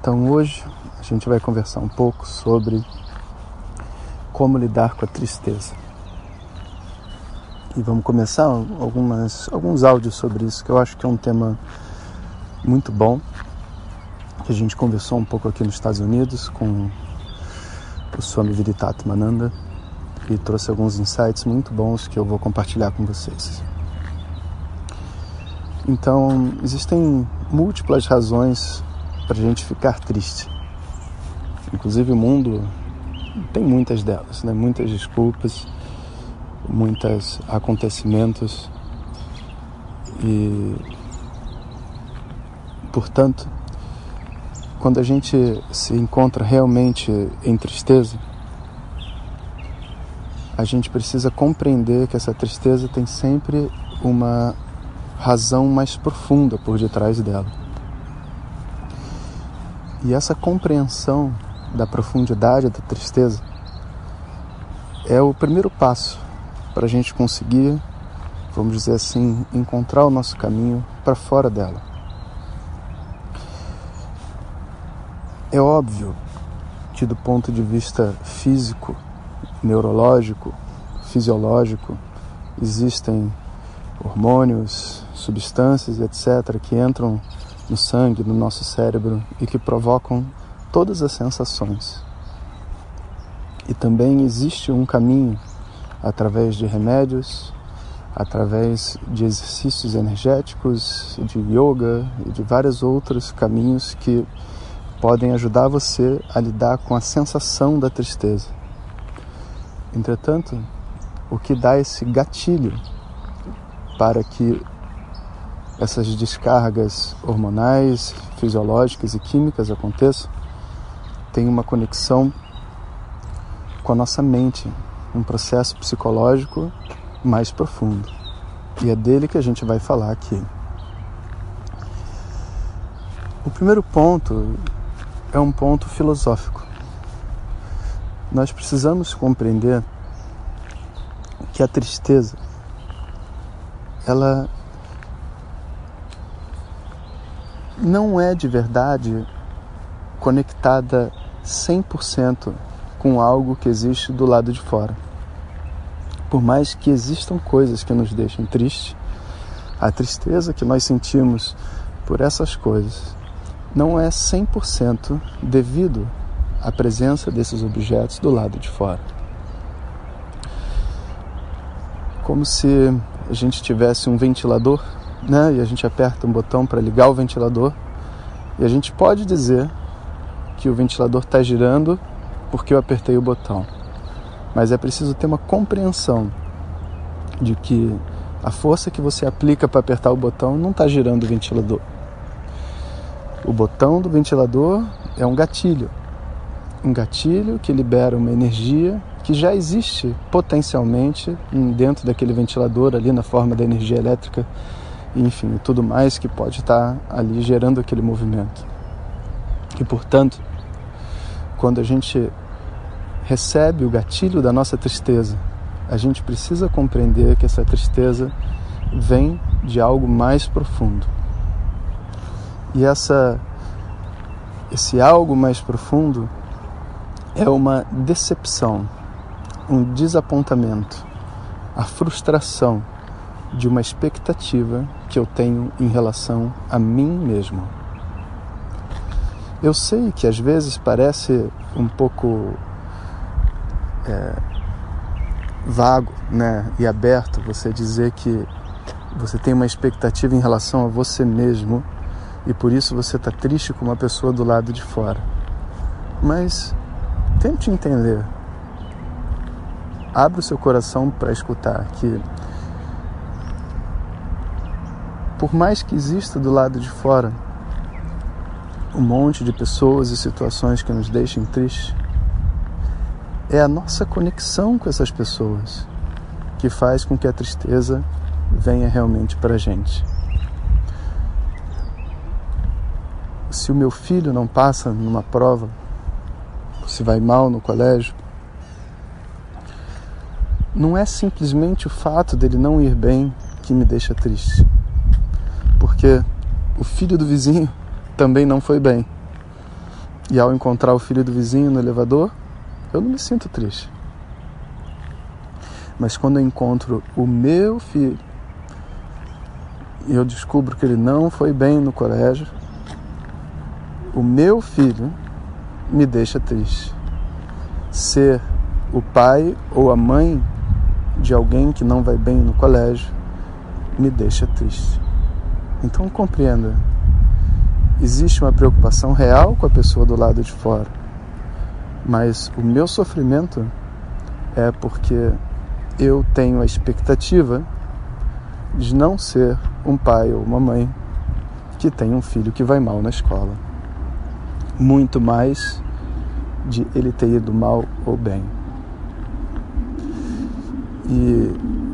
Então hoje a gente vai conversar um pouco sobre como lidar com a tristeza. E vamos começar algumas, alguns áudios sobre isso, que eu acho que é um tema muito bom, que a gente conversou um pouco aqui nos Estados Unidos com o Swami Mananda e trouxe alguns insights muito bons que eu vou compartilhar com vocês. Então, existem múltiplas razões para a gente ficar triste. Inclusive o mundo tem muitas delas, né? muitas desculpas, muitos acontecimentos e, portanto, quando a gente se encontra realmente em tristeza, a gente precisa compreender que essa tristeza tem sempre uma razão mais profunda por detrás dela. E essa compreensão da profundidade da tristeza é o primeiro passo para a gente conseguir, vamos dizer assim, encontrar o nosso caminho para fora dela. É óbvio que, do ponto de vista físico, neurológico, fisiológico, existem hormônios, substâncias, etc., que entram no sangue, no nosso cérebro e que provocam todas as sensações. E também existe um caminho através de remédios, através de exercícios energéticos, de yoga e de vários outros caminhos que podem ajudar você a lidar com a sensação da tristeza. Entretanto, o que dá esse gatilho para que essas descargas hormonais, fisiológicas e químicas aconteçam, tem uma conexão com a nossa mente, um processo psicológico mais profundo. E é dele que a gente vai falar aqui. O primeiro ponto é um ponto filosófico. Nós precisamos compreender que a tristeza ela não é de verdade conectada 100% com algo que existe do lado de fora. Por mais que existam coisas que nos deixem tristes, a tristeza que nós sentimos por essas coisas não é 100% devido à presença desses objetos do lado de fora. Como se a gente tivesse um ventilador né? E a gente aperta um botão para ligar o ventilador. E a gente pode dizer que o ventilador está girando porque eu apertei o botão. Mas é preciso ter uma compreensão de que a força que você aplica para apertar o botão não está girando o ventilador. O botão do ventilador é um gatilho. Um gatilho que libera uma energia que já existe potencialmente dentro daquele ventilador ali na forma da energia elétrica enfim, tudo mais que pode estar ali gerando aquele movimento. E portanto, quando a gente recebe o gatilho da nossa tristeza, a gente precisa compreender que essa tristeza vem de algo mais profundo. E essa esse algo mais profundo é uma decepção, um desapontamento, a frustração de uma expectativa que eu tenho em relação a mim mesmo. Eu sei que às vezes parece um pouco é, vago né, e aberto você dizer que você tem uma expectativa em relação a você mesmo e por isso você está triste com uma pessoa do lado de fora. Mas tente entender. Abra o seu coração para escutar que por mais que exista do lado de fora um monte de pessoas e situações que nos deixem tristes, é a nossa conexão com essas pessoas que faz com que a tristeza venha realmente para a gente. Se o meu filho não passa numa prova, se vai mal no colégio, não é simplesmente o fato dele não ir bem que me deixa triste, porque o filho do vizinho também não foi bem. E ao encontrar o filho do vizinho no elevador, eu não me sinto triste. Mas quando eu encontro o meu filho e eu descubro que ele não foi bem no colégio, o meu filho me deixa triste. Ser o pai ou a mãe de alguém que não vai bem no colégio me deixa triste. Então compreenda, existe uma preocupação real com a pessoa do lado de fora, mas o meu sofrimento é porque eu tenho a expectativa de não ser um pai ou uma mãe que tem um filho que vai mal na escola. Muito mais de ele ter ido mal ou bem. E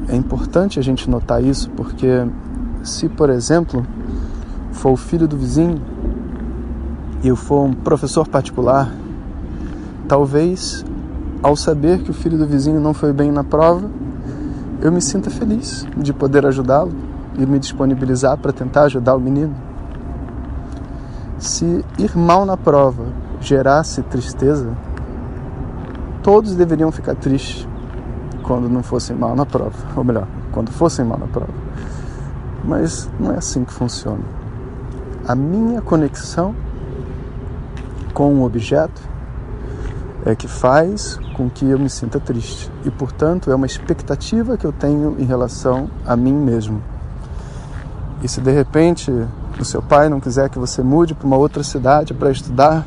é importante a gente notar isso porque se, por exemplo, for o filho do vizinho e eu for um professor particular, talvez ao saber que o filho do vizinho não foi bem na prova, eu me sinta feliz de poder ajudá-lo e me disponibilizar para tentar ajudar o menino. Se ir mal na prova gerasse tristeza, todos deveriam ficar tristes quando não fossem mal na prova, ou melhor, quando fossem mal na prova. Mas não é assim que funciona. A minha conexão com o objeto é que faz com que eu me sinta triste e, portanto, é uma expectativa que eu tenho em relação a mim mesmo. E se de repente o seu pai não quiser que você mude para uma outra cidade para estudar,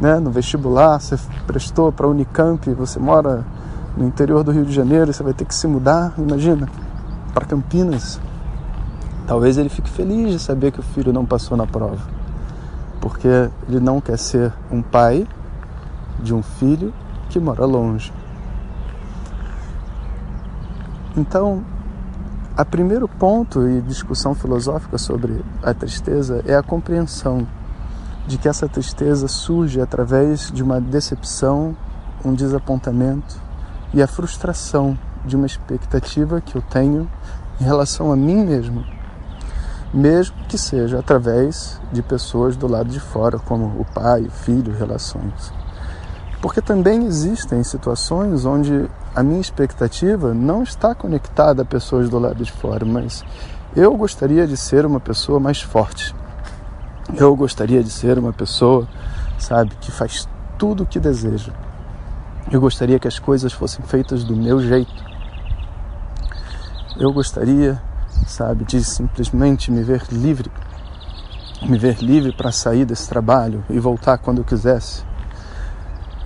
né, no vestibular, você prestou para a Unicamp, você mora no interior do Rio de Janeiro, você vai ter que se mudar, imagina, para Campinas. Talvez ele fique feliz de saber que o filho não passou na prova, porque ele não quer ser um pai de um filho que mora longe. Então, a primeiro ponto e discussão filosófica sobre a tristeza é a compreensão de que essa tristeza surge através de uma decepção, um desapontamento e a frustração de uma expectativa que eu tenho em relação a mim mesmo, mesmo que seja através de pessoas do lado de fora, como o pai, o filho, relações. Porque também existem situações onde a minha expectativa não está conectada a pessoas do lado de fora, mas eu gostaria de ser uma pessoa mais forte. Eu gostaria de ser uma pessoa, sabe, que faz tudo o que deseja. Eu gostaria que as coisas fossem feitas do meu jeito. Eu gostaria, sabe, de simplesmente me ver livre, me ver livre para sair desse trabalho e voltar quando eu quisesse.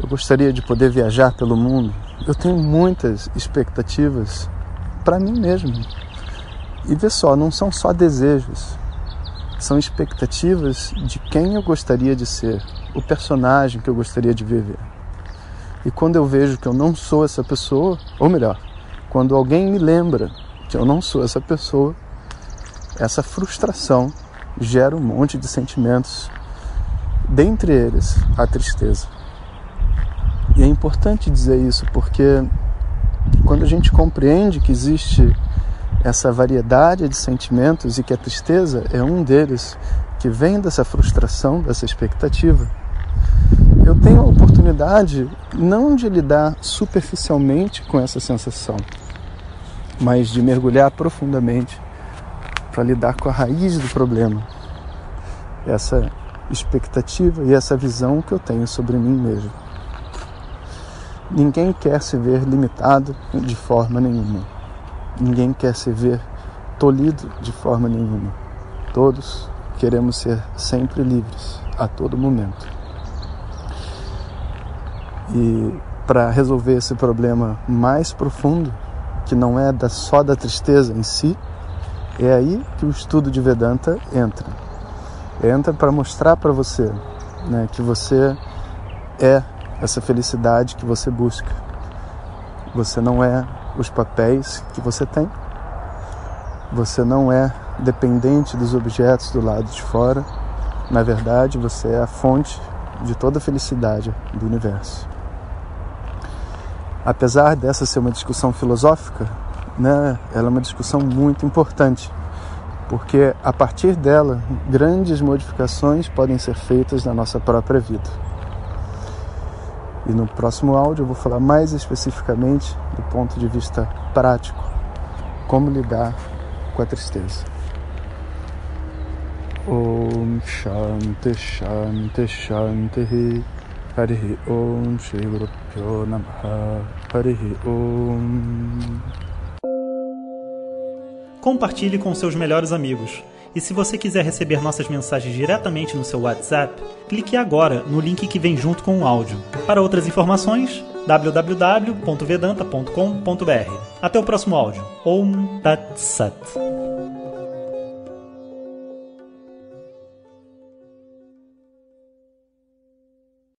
Eu gostaria de poder viajar pelo mundo. Eu tenho muitas expectativas para mim mesmo. E vê só, não são só desejos, são expectativas de quem eu gostaria de ser, o personagem que eu gostaria de viver. E quando eu vejo que eu não sou essa pessoa, ou melhor, quando alguém me lembra que eu não sou essa pessoa, essa frustração gera um monte de sentimentos, dentre eles a tristeza. E é importante dizer isso porque quando a gente compreende que existe essa variedade de sentimentos e que a tristeza é um deles que vem dessa frustração, dessa expectativa, eu tenho a oportunidade não de lidar superficialmente com essa sensação, mas de mergulhar profundamente para lidar com a raiz do problema. Essa expectativa e essa visão que eu tenho sobre mim mesmo. Ninguém quer se ver limitado de forma nenhuma. Ninguém quer se ver tolhido de forma nenhuma. Todos queremos ser sempre livres a todo momento. E para resolver esse problema mais profundo, que não é da, só da tristeza em si, é aí que o estudo de Vedanta entra. Entra para mostrar para você né, que você é essa felicidade que você busca. Você não é os papéis que você tem. Você não é dependente dos objetos do lado de fora. Na verdade, você é a fonte de toda a felicidade do universo. Apesar dessa ser uma discussão filosófica, né, ela é uma discussão muito importante, porque a partir dela, grandes modificações podem ser feitas na nossa própria vida. E no próximo áudio eu vou falar mais especificamente do ponto de vista prático, como lidar com a tristeza. Om Shanti Shanti Shanti Harihi Om Pyo Namaha Harihi Om Compartilhe com seus melhores amigos. E se você quiser receber nossas mensagens diretamente no seu WhatsApp, clique agora no link que vem junto com o áudio. Para outras informações, www.vedanta.com.br. Até o próximo áudio. Om Tat Sat.